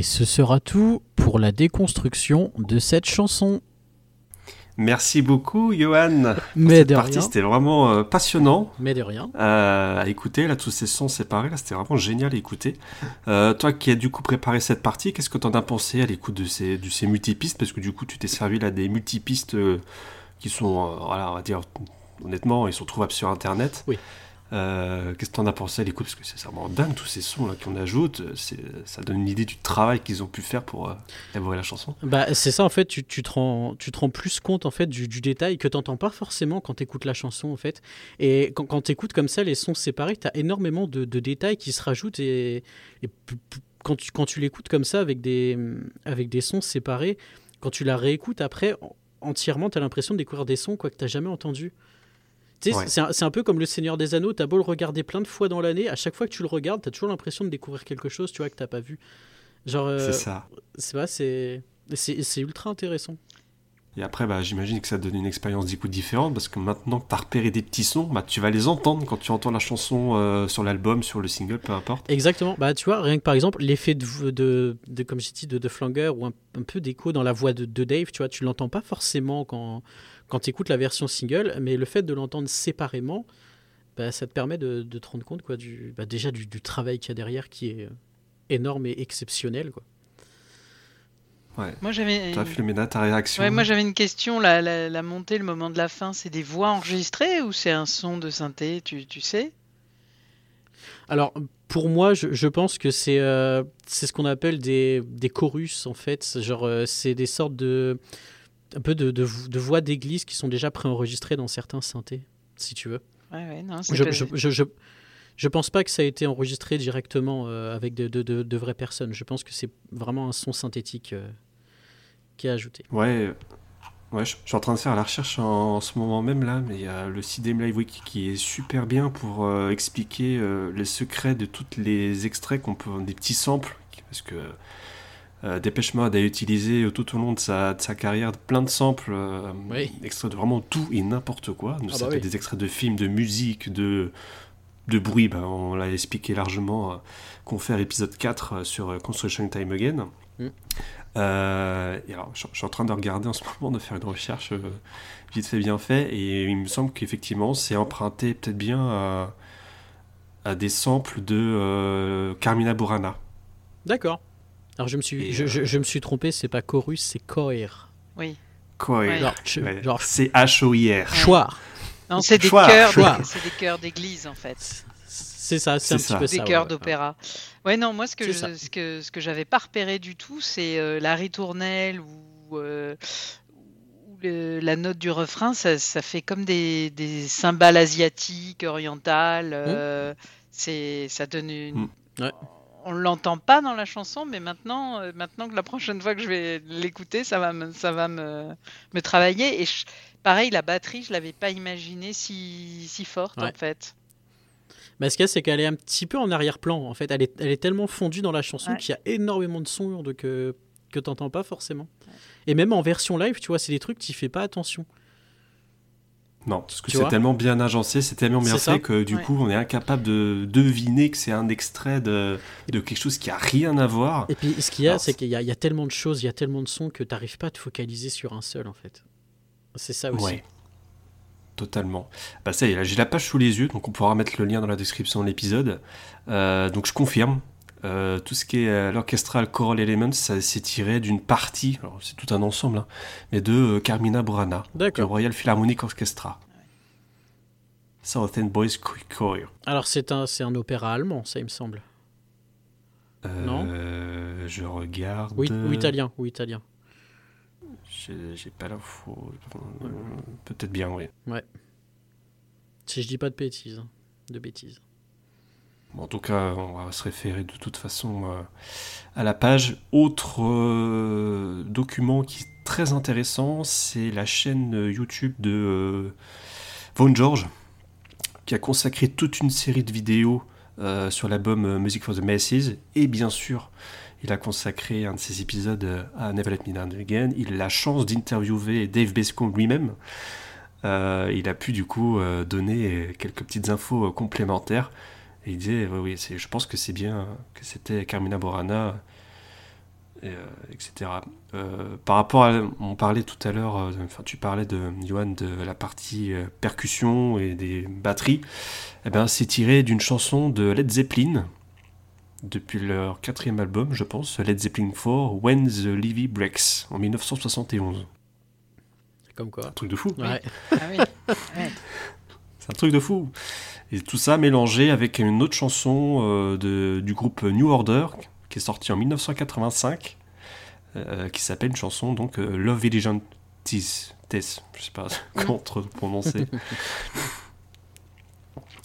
Et ce sera tout pour la déconstruction de cette chanson. Merci beaucoup, Johan. Mais Cette de partie, c'était vraiment euh, passionnant Mais de rien. euh, à écouter. Là, tous ces sons séparés, là, c'était vraiment génial à écouter. Euh, toi qui as du coup préparé cette partie, qu'est-ce que t'en as pensé à l'écoute de ces, de ces multipistes? Parce que du coup, tu t'es servi là des multipistes qui sont, voilà, on va dire, honnêtement, ils sont trouvables sur Internet. Oui. Euh, Qu'est-ce que t'en as pensé à l'écoute Parce que c'est vraiment dingue tous ces sons là qu'on ajoute. Ça donne une idée du travail qu'ils ont pu faire pour euh, élaborer la chanson. Bah, c'est ça en fait, tu, te rends, plus compte en fait du, détail que t'entends pas forcément quand t'écoutes la chanson en fait. Et quand, quand t'écoutes comme ça les sons séparés, t'as énormément de, détails qui se rajoutent et, et quand tu, quand tu l'écoutes comme ça avec des, avec des sons séparés, quand tu la réécoutes après en- entièrement, t'as l'impression de découvrir des sons quoi que t'as jamais entendu. Tu sais, Ouais. c'est un, c'est un peu comme le Seigneur des Anneaux, t'as beau le regarder plein de fois dans l'année, à chaque fois que tu le regardes, t'as toujours l'impression de découvrir quelque chose, tu vois, que t'as pas vu. Genre, euh, C'est ça. c'est pas, c'est c'est c'est ultra intéressant. Et après, bah, j'imagine que ça donne une expérience d'écoute différente parce que maintenant que tu as repéré des petits sons, bah, tu vas les entendre quand tu entends la chanson euh, sur l'album, sur le single, peu importe. Exactement. Bah tu vois, rien que par exemple l'effet de, de, de comme j'ai dit de, de flanger ou un, un peu d'écho dans la voix de, de Dave, tu vois, tu l'entends pas forcément quand quand tu écoutes la version single, mais le fait de l'entendre séparément, bah, ça te permet de, de te rendre compte quoi du bah, déjà du, du travail qu'il y a derrière qui est euh, énorme et exceptionnel quoi. Ouais. Moi j'avais. Toi, Philomena, ta réaction Ouais, moi j'avais une question. La, la, la montée, le moment de la fin, c'est des voix enregistrées ou c'est un son de synthé tu, tu sais? Alors, pour moi, je, je pense que c'est euh, c'est ce qu'on appelle des, des chorus, en fait. Genre, euh, c'est des sortes de. Un peu de, de, de voix d'église qui sont déjà préenregistrées dans certains synthés, si tu veux. Ouais, ouais, non, c'est Je, pas- je, je, je, je pense pas que ça a été enregistré directement euh, avec de, de, de, de vraies personnes. Je pense que c'est vraiment un son synthétique euh, qui est ajouté. Ouais, euh, ouais je, je suis en train de faire la recherche en, en ce moment même là, mais il y a le CDM Live Wiki qui est super bien pour euh, expliquer euh, les secrets de tous les extraits qu'on peut, des petits samples, parce que euh, Dépêche Mode a utilisé tout au long de sa, de sa carrière plein de samples, euh, Oui. extraits de vraiment tout et n'importe quoi. Ah ça bah oui. des extraits de films, de musique, de, de bruit, ben, on l'a expliqué largement, euh, qu'on fait à l'épisode 4 euh, sur euh, Construction Time Again. Mm. Euh, et alors, je, je suis en train de regarder en ce moment, de faire une recherche euh, vite fait, bien fait, et il me semble qu'effectivement, c'est emprunté peut-être bien à, à des samples de euh, Carmina Burana. D'accord. Alors, je me suis, Et, je, euh, je, je me suis trompé, c'est pas chorus, c'est choir. Oui. Ouais. Genre, ch- Ouais. genre C'est H-O-I-R. choir. Non, c'est des Choir, chœurs, choir. des chœurs d'église en fait. C'est ça, c'est un petit ça. peu des ça. chœurs ouais, ouais. d'opéra. Ouais, non, moi ce que je, ce que ce que j'avais pas repéré du tout, c'est euh, la ritournelle ou euh, le- la note du refrain, ça, ça fait comme des, des cymbales asiatiques, orientales. euh, c'est, ça donne une. Mm. Ouais. On l'entend pas dans la chanson, mais maintenant, euh, maintenant que la prochaine fois que je vais l'écouter, ça va me, ça va me, me travailler. Et je- pareil, la batterie, je l'avais pas imaginée si, si forte Ouais. en fait. Mais ce qu'il y a, c'est qu'elle est un petit peu en arrière-plan. En fait, elle est, elle est tellement fondue dans la chanson Ouais. qu'il y a énormément de sons que, que tu n'entends pas forcément. Et même en version live, tu vois, c'est des trucs, tu fais pas attention. Non, parce que c'est tellement bien agencé, c'est tellement bien fait que du Ouais. coup, on est incapable de deviner que c'est un extrait de, de quelque chose qui a rien à voir. Et puis, ce qu'il y a, c'est qu'il y, a- il y a tellement de choses, il y a tellement de sons que tu n'arrives pas à te focaliser sur un seul, en fait. C'est ça aussi. Ouais. Totalement. Bah ça y est, j'ai la page sous les yeux, donc on pourra mettre le lien dans la description de l'épisode. Euh, donc je confirme, euh, tout ce qui est euh, l'orchestral choral elements, ça s'est tiré d'une partie, alors c'est tout un ensemble, hein, mais de euh, Carmina Burana, du. Royal Philharmonic Orchestra. Southern Boys Choir. Alors, c'est un, c'est un opéra allemand, ça, il me semble. Non? Euh, Je regarde. Oui, ou italien, ou italien. J'ai j'ai pas l'info. Peut-être bien, oui. Si je dis pas de bêtises. hein. De bêtises. En tout cas, on va se référer de toute façon euh, à la page. Autre euh, document qui est très intéressant, c'est la chaîne YouTube de euh, Von George, qui a consacré toute une série de vidéos sur l'album Music for the Masses. Et bien sûr, il a consacré un de ses épisodes à Never Let Me Down Again. Il a la chance d'interviewer Dave Bescombe lui-même. Il a pu du coup donner quelques petites infos complémentaires. Et il disait, oui, oui, c'est- je pense que c'est bien que c'était Carmina Borana, et, euh, etc. Euh, par rapport à, on parlait tout à l'heure, euh, enfin tu parlais de Johan de la partie euh, percussion et des batteries. Eh ben, c'est tiré d'une chanson de Led Zeppelin depuis leur quatrième album, je pense, Led Zeppelin 4, When the Levee Breaks, en 1971. Comme quoi. Un truc de fou. Ouais. Ah oui. Ouais. Un truc de fou. Et tout ça mélangé avec une autre chanson euh, de, du groupe New Order qui est sortie en 1985, euh, qui s'appelle une chanson donc euh, Love Diligent Tess. Je sais pas comment prononcer.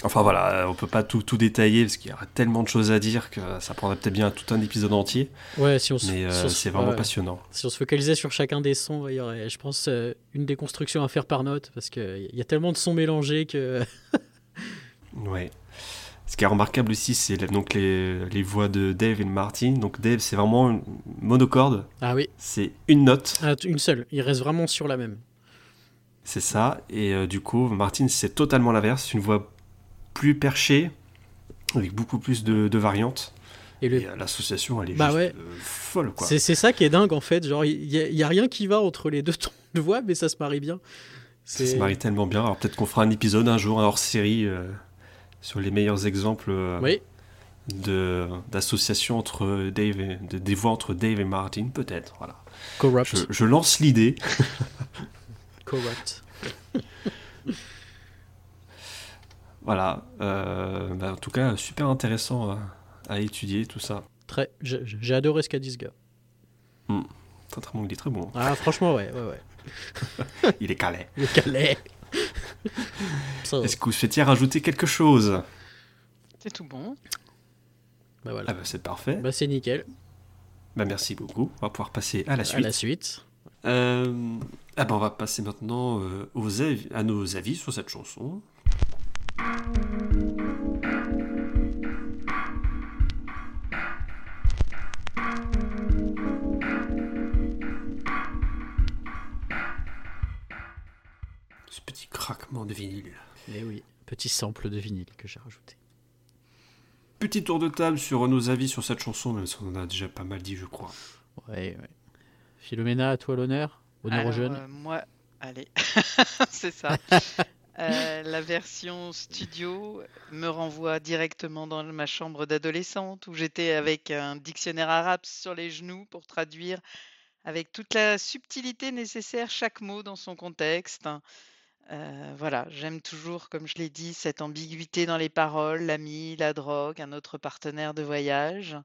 Enfin voilà, euh, on peut pas tout, tout détailler parce qu'il y aurait tellement de choses à dire que ça prendrait peut-être bien tout un épisode entier, Ouais, si on se, mais euh, si c'est vraiment ouais. passionnant. Si on se focalisait sur chacun des sons, il y aurait, je pense, euh, une déconstruction à faire par note, parce qu'il y a tellement de sons mélangés que... Ouais. Ce qui est remarquable aussi, c'est donc les, les voix de Dave et de Martin. Donc Dave, c'est vraiment une monocorde, Ah oui, c'est une note. Ah, une seule, il reste vraiment sur la même. C'est ça. Et euh, du coup, Martin, c'est totalement l'inverse. Une voix plus perchée, avec beaucoup plus de, de variantes. Et le... Euh, l'association, elle est Bah juste ouais. euh, folle, quoi. C'est ça qui est dingue, en fait. Genre, il y, a- y a rien qui va entre les deux tons de voix, mais ça se marie bien. Ça se marie tellement bien. Alors peut-être qu'on fera un épisode un jour, un hors-série, euh, sur les meilleurs exemples euh, Oui, de d'association entre Dave et, de, des voix entre Dave et Martin, peut-être. Voilà. Corrupt. Je, je lance l'idée. Corrupt. Voilà. Euh, bah, en tout cas, super intéressant à, à étudier tout ça. Très... J'ai adoré ce qu'a dit ce gars. Très, très bon, il est très bon. Ah, franchement, ouais, ouais, ouais. Il est calé. Le calais. Ça, Est-ce que vous souhaitiez rajouter quelque chose? C'est tout bon. bah voilà. Ah bah c'est parfait. Bah c'est nickel. Bah merci beaucoup. On va pouvoir passer à la À suite. la suite. Euh, ah bah on va passer maintenant euh, aux avis- à nos avis sur cette chanson. Ce petit craquement de vinyle. Eh oui, petit sample de vinyle que j'ai rajouté. Petit tour de table sur nos avis sur cette chanson, même si on en a déjà pas mal dit, je crois. Ouais, ouais. Philomena, à toi l'honneur. Honneur aux Alors, jeunes. euh, moi, allez, c'est ça. Euh, la version studio me renvoie directement dans ma chambre d'adolescente où j'étais avec un dictionnaire arabe sur les genoux pour traduire avec toute la subtilité nécessaire chaque mot dans son contexte. Euh, voilà, j'aime toujours, comme je l'ai dit, cette ambiguïté dans les paroles, l'ami, la drogue, un autre partenaire de voyage.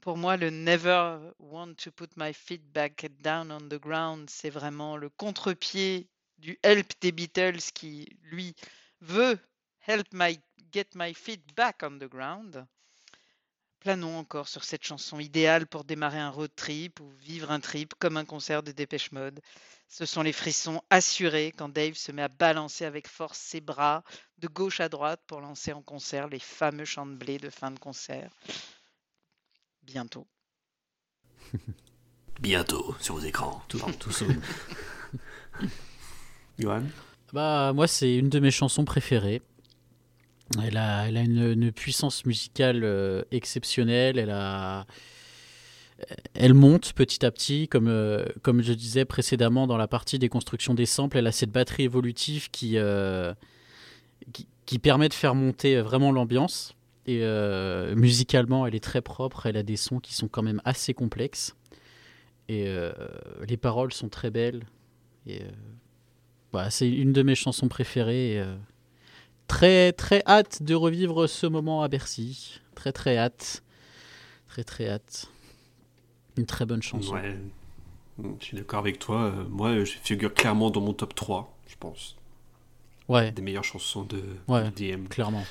Pour moi, le Never want to put my feet back down on the ground, c'est vraiment le contre-pied du Help des Beatles qui, lui, veut Help my get my feet back on the ground. Planons encore sur cette chanson idéale pour démarrer un road trip ou vivre un trip comme un concert de Dépêche Mode. Ce sont les frissons assurés quand Dave se met à balancer avec force ses bras de gauche à droite pour lancer en concert les fameux chants de blé de fin de concert. Bientôt. Bientôt sur vos écrans. Tout, tout. Johan Bah, moi, c'est une de mes chansons préférées. Elle a, une, puissance musicale euh, exceptionnelle. Elle a, elle monte petit à petit, comme, euh, comme je disais précédemment dans la partie des constructions des samples. Elle a cette batterie évolutive qui, euh, qui, permet de faire monter vraiment l'ambiance. Et musicalement, elle est très propre. Elle a des sons qui sont quand même assez complexes. Et les paroles sont très belles. Voilà, c'est une de mes chansons préférées. euh, très très hâte de revivre ce moment à Bercy. Très très hâte. Très très hâte. Une très bonne chanson. Ouais. Je suis d'accord avec toi. Euh, Moi, je figure clairement dans mon top 3, je pense, Ouais, des meilleures chansons de, Ouais. DM. clairement.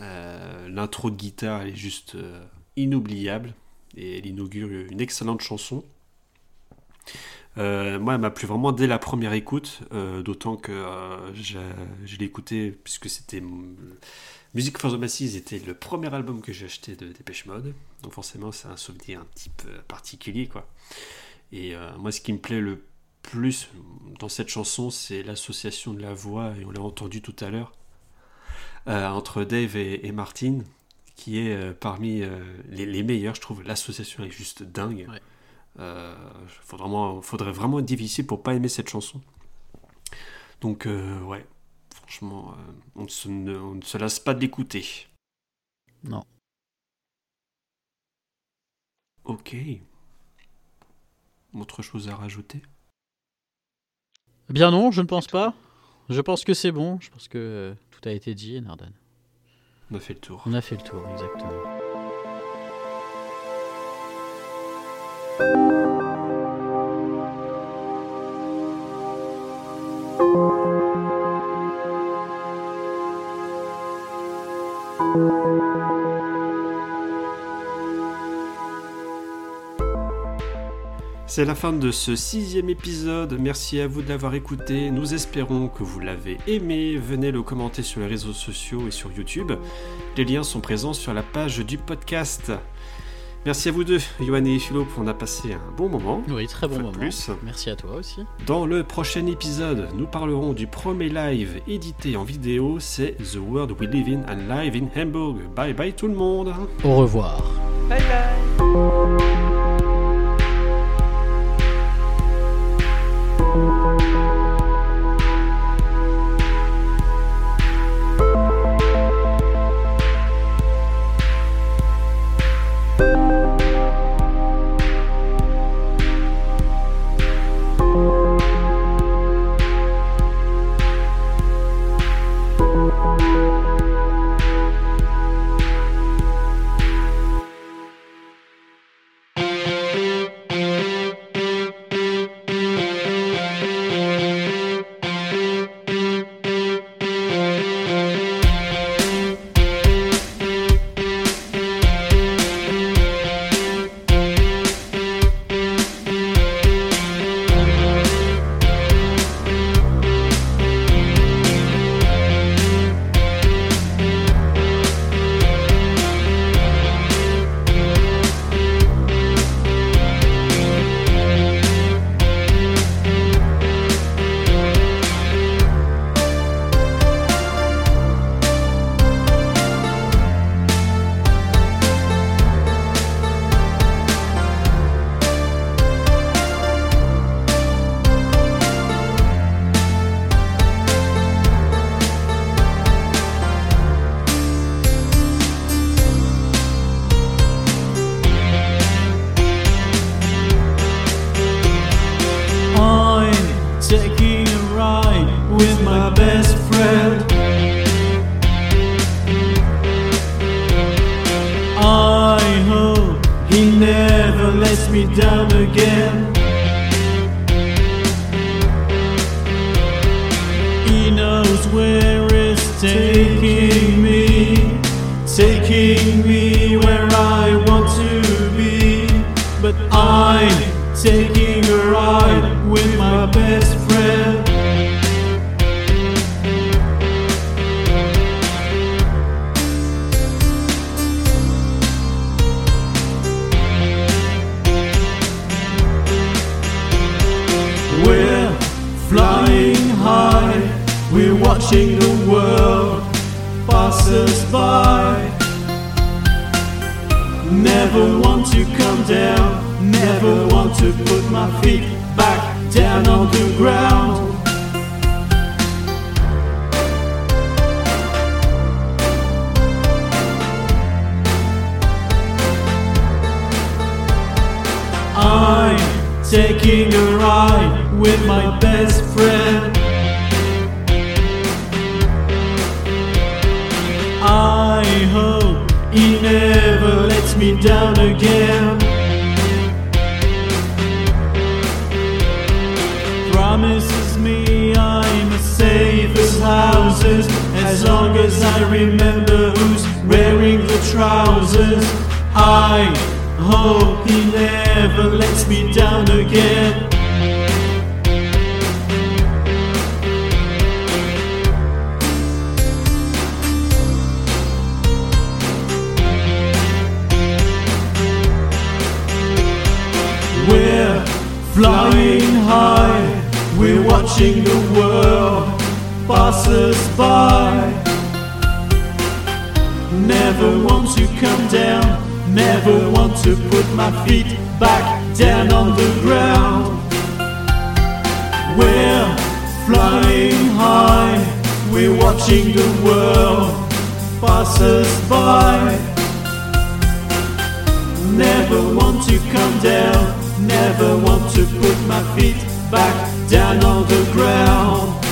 Euh, L'intro de guitare elle est juste euh, inoubliable et elle inaugure une excellente chanson. Euh, moi, elle m'a plu vraiment dès la première écoute, euh, d'autant que euh, je l'ai écouté puisque c'était Music for the Masses était le premier album que j'ai acheté de Dépêche Mode, donc forcément c'est un souvenir un petit peu particulier quoi. Et moi, ce qui me plaît le plus dans cette chanson, c'est l'association de la voix et on l'a entendu tout à l'heure entre Dave et, et Martin, qui est parmi les, meilleurs, je trouve. L'association est juste dingue. Euh, faudrait, vraiment, faudrait vraiment être difficile pour pas aimer cette chanson. Donc, euh, ouais, franchement, euh, on, ne se, ne- on ne se lasse pas de l'écouter. Non. Ok. Autre chose à rajouter? Eh Bien non, je ne pense pas. Je pense que c'est bon. Je pense que tout a été dit, Nardan. On a fait le tour. On a fait le tour, exactement. C'est la fin de ce sixième épisode. Merci à vous de l'avoir écouté. Nous espérons que vous l'avez aimé. Venez le commenter sur les réseaux sociaux et sur YouTube. Les liens sont présents sur la page du podcast. Merci à vous deux, Johan et Philip. On a passé un bon moment. Oui, très bon moment. plus. Merci à toi aussi. Dans le prochain épisode, nous parlerons du premier live édité en vidéo. C'est The World We Live In and Live in Hamburg. Bye bye tout le monde. Au revoir. Bye bye knows where it's taking me, taking me where I want to be. But I'm by. Never want to come down, never want to put my feet back down on the ground. I'm taking a ride with my best friend. He never lets me down again. Promises me I'm as safe as houses as long as I remember who's wearing the trousers. I hope he never lets me down again. Watching the world pass us by. Never want to come down, never want to put my feet back down on the ground. We're flying high, we're watching the world pass us by. Never want to come down, never want to put my feet back down on the ground.